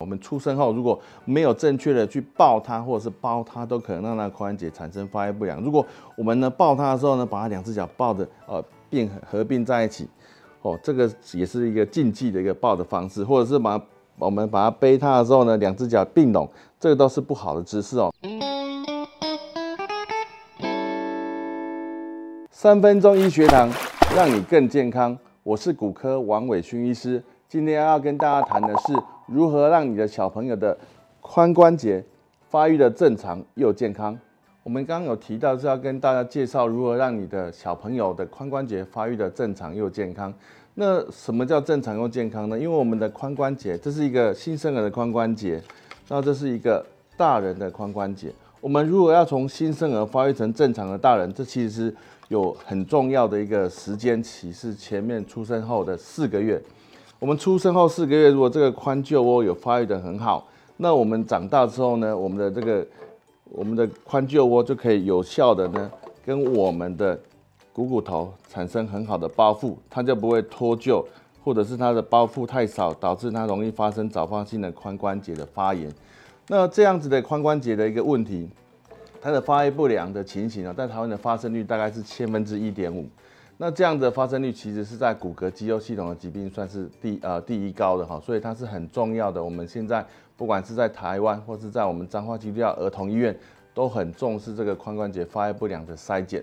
我们出生后如果没有正确的去抱他或者是包他，都可能让那髋关节产生发育不良。如果我们呢抱他的时候呢，把他两只脚抱着呃并合并在一起，哦，这个也是一个禁忌的一个抱的方式，或者是把我们把他背他的时候呢，两只脚并拢，这个都是不好的姿势哦。三分钟医学堂，让你更健康。我是骨科王伟勋医师，今天要跟大家谈的是如何让你的小朋友的髋关节发育的正常又健康。我们刚刚有提到是要跟大家介绍如何让你的小朋友的髋关节发育的正常又健康。那什么叫正常又健康呢？因为我们的髋关节，这是一个新生儿的髋关节，那这是一个大人的髋关节。我们如果要从新生儿发育成正常的大人，这其实是有很重要的一个时间期，是前面出生后的四个月。我们出生后四个月，如果这个髋臼窝有发育得很好，那我们长大之后呢，我们的这个我们的髋臼窝就可以有效的呢，跟我们的股骨头产生很好的包覆，它就不会脱臼，或者是它的包覆太少，导致它容易发生早发性的髋关节的发炎。那这样子的髋关节的一个问题，它的发育不良的情形啊，在台湾的发生率大概是千分之一点五。那这样的发生率其实是在骨骼肌肉系统的疾病算是第呃第一高的哈，所以它是很重要的。我们现在不管是在台湾或是在我们彰化基督教儿童医院，都很重视这个髋关节发育不良的筛检。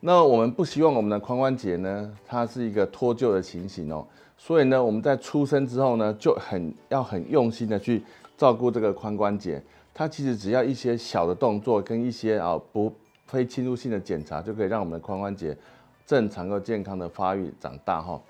那我们不希望我们的髋关节呢，它是一个脱臼的情形哦，所以呢，我们在出生之后呢，就很要很用心的去。照顾这个髋关节，它其实只要一些小的动作跟一些啊不非侵入性的检查，就可以让我们的髋关节正常和健康的发育长大哈。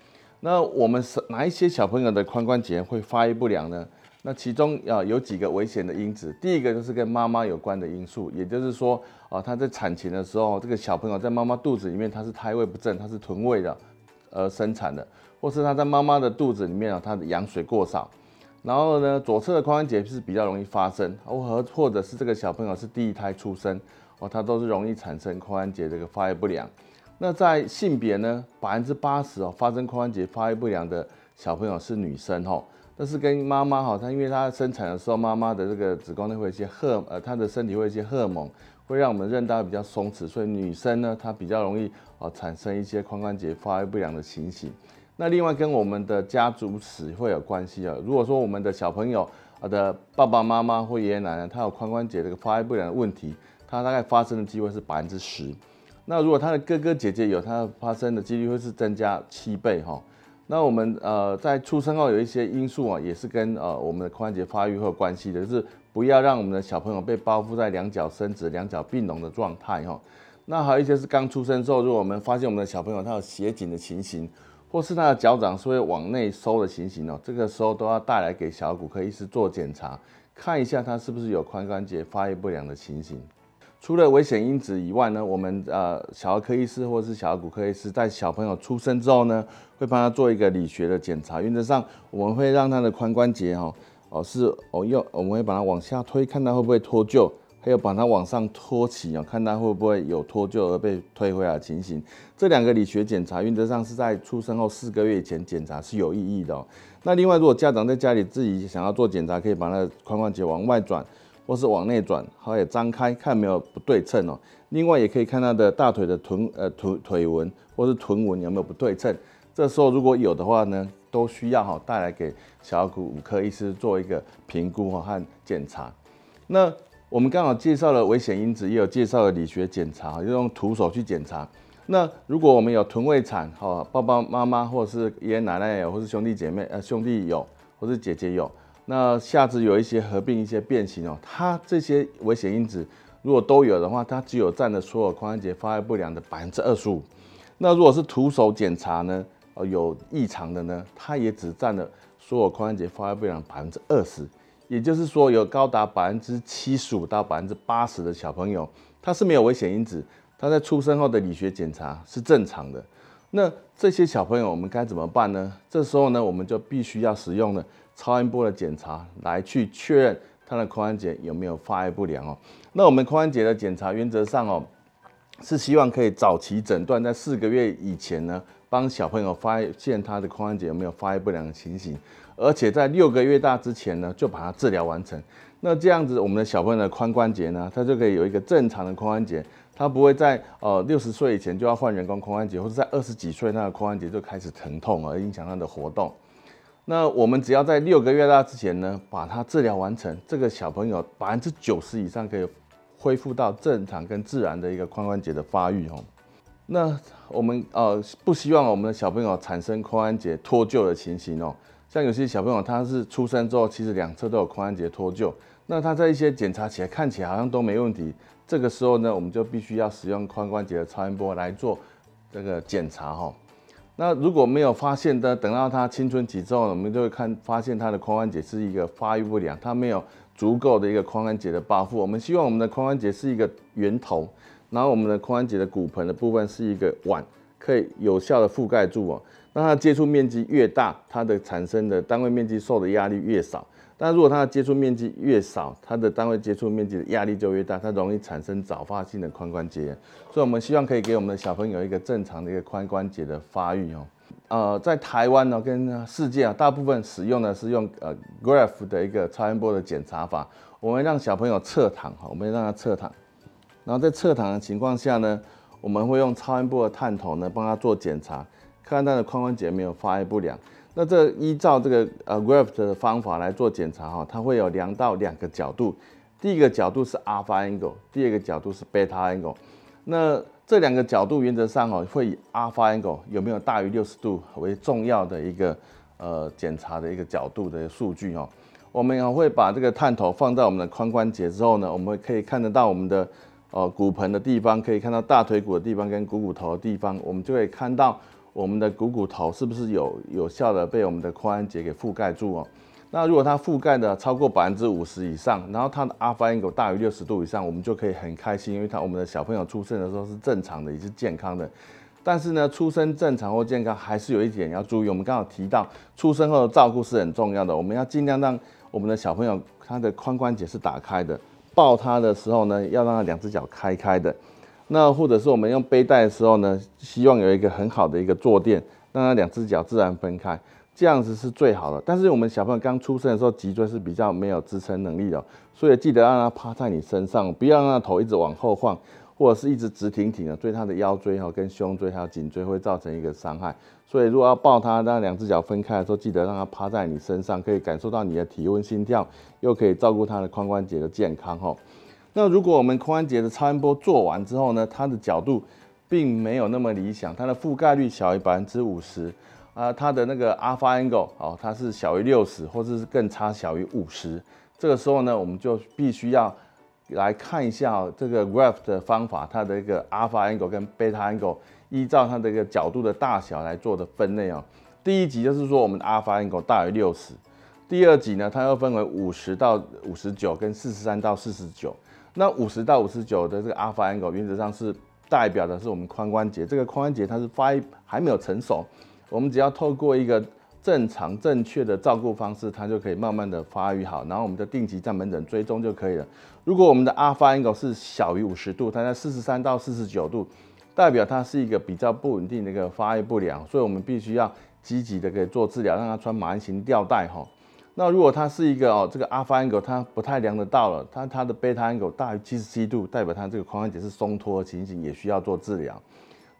那我们是哪一些小朋友的髋关节会发育不良呢？那其中啊有几个危险的因子，第一个就是跟妈妈有关的因素，也就是说啊他在产前的时候，这个小朋友在妈妈肚子里面他是胎位不正，他是臀位的而生产的，或是他在妈妈的肚子里面啊他的羊水过少。然后呢，左侧的髋关节是比较容易发生，或或者是这个小朋友是第一胎出生，哦，他都是容易产生髋关节这个发育不良。那在性别呢，百分之八十哦，发生髋关节发育不良的小朋友是女生哦。但是跟妈妈哈，她因为她生产的时候，妈妈的这个子宫内会有一些荷，呃，她的身体会有一些荷尔蒙，会让我们韧带比较松弛，所以女生呢，她比较容易哦产生一些髋关节发育不良的情形。那另外跟我们的家族史会有关系啊。如果说我们的小朋友啊的爸爸妈妈或爷爷奶奶他有髋关节这个发育不良的问题，他大概发生的机会是百分之十。那如果他的哥哥姐姐有，他发生的几率会是增加七倍哈。那我们呃在出生后有一些因素啊，也是跟呃我们的髋关节发育会有关系的，就是不要让我们的小朋友被包覆在两脚伸直、两脚并拢的状态哈。那还有一些是刚出生之后，如果我们发现我们的小朋友他有斜颈的情形。或是他的脚掌是会往内收的情形哦，这个时候都要带来给小骨科医师做检查，看一下他是不是有髋关节发育不良的情形。除了危险因子以外呢，我们呃小儿科医师或是小儿骨科医师在小朋友出生之后呢，会帮他做一个理学的检查。原则上我们会让他的髋关节哈哦是哦用我们会把它往下推，看他会不会脱臼。还有把它往上托起啊，看它会不会有脱臼而被推回来的情形。这两个理学检查原则上是在出生后四个月以前检查是有意义的。那另外，如果家长在家里自己想要做检查，可以把那个髋关节往外转，或是往内转，好，也张开看有没有不对称哦。另外，也可以看他的大腿的臀呃腿腿纹或是臀纹有没有不对称。这时候如果有的话呢，都需要哈带来给小儿骨科医师做一个评估和检查。那我们刚好介绍了危险因子，也有介绍了理学检查，就用徒手去检查。那如果我们有臀位产，哈，爸爸妈妈或者是爷爷奶奶有，或是兄弟姐妹，呃，兄弟有，或是姐姐有，那下肢有一些合并一些变形哦，它这些危险因子如果都有的话，它只有占了所有髋关节发育不良的百分之二十五。那如果是徒手检查呢，呃，有异常的呢，它也只占了所有髋关节发育不良百分之二十。也就是说，有高达百分之七十五到百分之八十的小朋友，他是没有危险因子，他在出生后的理学检查是正常的。那这些小朋友我们该怎么办呢？这时候呢，我们就必须要使用了超音波的检查来去确认他的髋关节有没有发育不良哦。那我们髋关节的检查原则上哦，是希望可以早期诊断，在四个月以前呢，帮小朋友发现他的髋关节有没有发育不良的情形，而且在六个月大之前呢，就把它治疗完成。那这样子，我们的小朋友的髋关节呢，他就可以有一个正常的髋关节，他不会在呃六十岁以前就要换人工髋关节，或者在二十几岁那个髋关节就开始疼痛而影响他的活动。那我们只要在六个月大之前呢，把它治疗完成，这个小朋友百分之九十以上可以恢复到正常跟自然的一个髋关节的发育哦。那我们呃不希望我们的小朋友产生髋关节脱臼的情形哦。像有些小朋友他是出生之后，其实两侧都有髋关节脱臼。那他在一些检查起来看起来好像都没问题，这个时候呢，我们就必须要使用髋关节的超音波来做这个检查哈。那如果没有发现的，等到他青春期之后，我们就会看发现他的髋关节是一个发育不良，他没有足够的一个髋关节的包覆。我们希望我们的髋关节是一个圆头，然后我们的髋关节的骨盆的部分是一个碗，可以有效的覆盖住哦。那它接触面积越大，它的产生的单位面积受的压力越少。但如果它的接触面积越少，它的单位接触面积的压力就越大，它容易产生早发性的髋关节炎。所以，我们希望可以给我们的小朋友一个正常的一个髋关节的发育哦。呃，在台湾呢，跟世界啊，大部分使用的是用呃 Graph 的一个超音波的检查法。我们让小朋友侧躺哈，我们让他侧躺，然后在侧躺的情况下呢，我们会用超音波的探头呢，帮他做检查，看看他的髋关节有没有发育不良。那这依照这个呃 Graph 的方法来做检查哈，它会有量到两个角度，第一个角度是 Alpha angle，第二个角度是 Beta angle。那这两个角度原则上哦会以 Alpha angle 有没有大于六十度为重要的一个呃检查的一个角度的数据哦。我们也会把这个探头放在我们的髋关节之后呢，我们可以看得到我们的呃骨盆的地方，可以看到大腿骨的地方跟股骨头的地方，我们就可以看到。我们的股骨头是不是有有效的被我们的髋关节给覆盖住哦？那如果它覆盖的超过百分之五十以上，然后它的 Alpha angle 大于六十度以上，我们就可以很开心，因为它我们的小朋友出生的时候是正常的，也是健康的。但是呢，出生正常或健康还是有一点要注意。我们刚好提到出生后的照顾是很重要的，我们要尽量让我们的小朋友他的髋关节是打开的，抱他的时候呢，要让他两只脚开开的。那或者是我们用背带的时候呢，希望有一个很好的一个坐垫，让他两只脚自然分开，这样子是最好的。但是我们小朋友刚出生的时候，脊椎是比较没有支撑能力的，所以记得让他趴在你身上，不要让他头一直往后晃，或者是一直直挺挺的，对他的腰椎哈、跟胸椎还有颈椎会造成一个伤害。所以如果要抱他，让两只脚分开的时候，记得让他趴在你身上，可以感受到你的体温、心跳，又可以照顾他的髋关节的健康哈。那如果我们髋关节的超音波做完之后呢，它的角度并没有那么理想，它的覆盖率小于百分之五十啊，它的那个 Alpha angle 哦，它是小于六十，或者是更差小于五十。这个时候呢，我们就必须要来看一下这个 Graph 的方法，它的一个 Alpha angle 跟 Beta angle 依照它的一个角度的大小来做的分类哦。第一级就是说我们的 Alpha angle 大于六十，第二级呢，它又分为五十到五十九跟四十三到四十九。那五十到五十九的这个 Alpha angle 原则上是代表的是我们髋关节，这个髋关节它是发育还没有成熟，我们只要透过一个正常正确的照顾方式，它就可以慢慢的发育好，然后我们的定期在门诊追踪就可以了。如果我们的 Alpha angle 是小于五十度，它在四十三到四十九度，代表它是一个比较不稳定的一个发育不良，所以我们必须要积极的给做治疗，让它穿马鞍型吊带哈。那如果它是一个哦，这个 Alpha angle 它不太量得到了，它它的 Beta angle 大于七十七度，代表它这个髋关节是松脱的情形，也需要做治疗。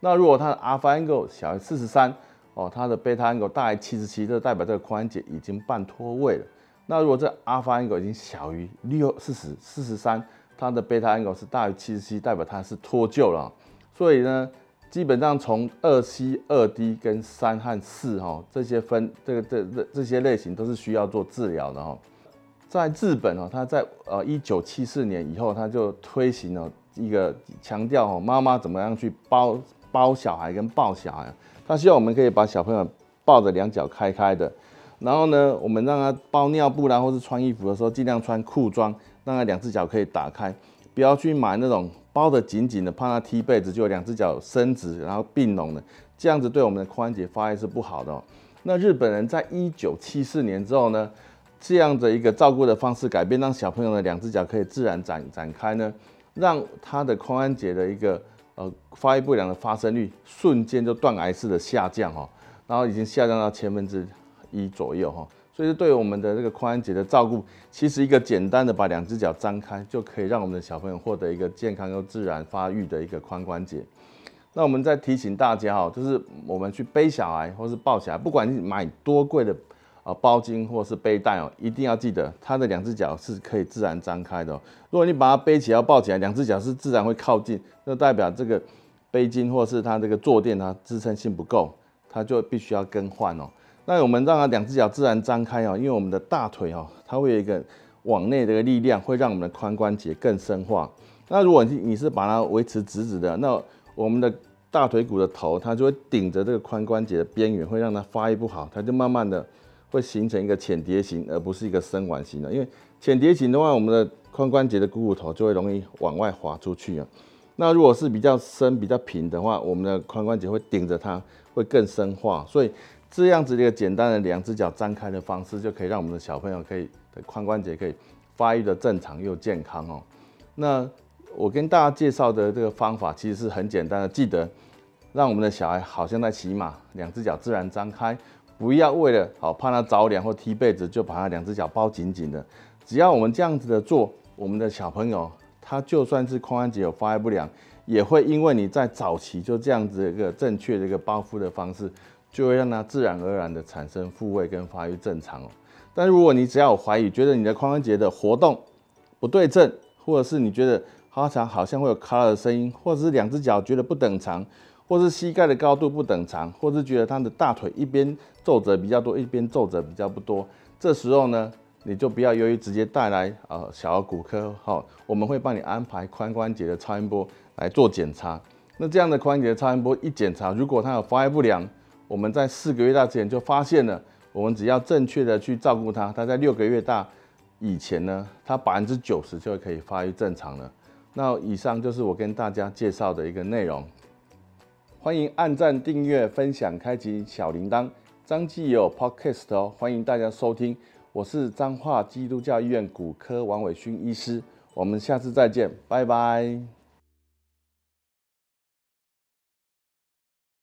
那如果它的 Alpha angle 小于四十三，哦，它的 Beta angle 大于七十七，这代表这个髋关节已经半脱位了。那如果这 Alpha angle 已经小于六四十四十三，它的 Beta angle 是大于七十七，代表它是脱臼了。所以呢。基本上从二 C、二 D 跟三和四哈这些分这个这这这些类型都是需要做治疗的哈。在日本哦，他在呃一九七四年以后，他就推行了一个强调哦，妈妈怎么样去包包小孩跟抱小孩。他希望我们可以把小朋友抱着两脚开开的，然后呢，我们让他包尿布啦，或是穿衣服的时候，尽量穿裤装，让他两只脚可以打开，不要去买那种。包得紧紧的，怕他踢被子，就两只脚伸直，然后并拢的，这样子对我们的髋关节发育是不好的哦。那日本人在一九七四年之后呢，这样的一个照顾的方式改变，让小朋友的两只脚可以自然展展开呢，让他的髋关节的一个呃发育不良的发生率瞬间就断崖式的下降哈，然后已经下降到千分之一左右哈。所以，对我们的这个髋关节的照顾，其实一个简单的把两只脚张开，就可以让我们的小朋友获得一个健康又自然发育的一个髋关节。那我们再提醒大家哈，就是我们去背小孩或是抱小孩，不管你买多贵的啊包巾或是背带哦，一定要记得他的两只脚是可以自然张开的。如果你把它背起来要抱起来，两只脚是自然会靠近，那代表这个背巾或是它这个坐垫它支撑性不够，它就必须要更换哦。那我们让它两只脚自然张开哦，因为我们的大腿哦，它会有一个往内的一个力量，会让我们的髋关节更深化。那如果你你是把它维持直直的，那我们的大腿骨的头，它就会顶着这个髋关节的边缘，会让它发育不好，它就慢慢的会形成一个浅碟型，而不是一个伸弯型的。因为浅碟型的话，我们的髋关节的股骨头就会容易往外滑出去啊。那如果是比较深、比较平的话，我们的髋关节会顶着它，会更深化，所以。这样子的一个简单的两只脚张开的方式，就可以让我们的小朋友可以的髋关节可以发育的正常又健康哦。那我跟大家介绍的这个方法其实是很简单的，记得让我们的小孩好像在骑马，两只脚自然张开，不要为了好怕他着凉或踢被子就把他两只脚包紧紧的。只要我们这样子的做，我们的小朋友他就算是髋关节有发育不良，也会因为你在早期就这样子一个正确的一个包覆的方式。就会让它自然而然的产生复位跟发育正常哦。但如果你只要有怀疑，觉得你的髋关节的活动不对称，或者是你觉得好像好像会有卡的声音，或者是两只脚觉得不等长，或是膝盖的高度不等长，或是觉得他的大腿一边皱褶比较多，一边皱褶比较不多，这时候呢，你就不要犹豫，直接带来呃小儿骨科哈，我们会帮你安排髋关节的超音波来做检查。那这样的髋关节超音波一检查，如果它有发育不良，我们在四个月大之前就发现了，我们只要正确的去照顾它，它在六个月大以前呢，它百分之九十就可以发育正常了。那以上就是我跟大家介绍的一个内容，欢迎按赞、订阅、分享、开启小铃铛。彰基也有 Podcast 哦，欢迎大家收听。我是彰化基督教医院骨科王伟勋医师，我们下次再见，拜拜。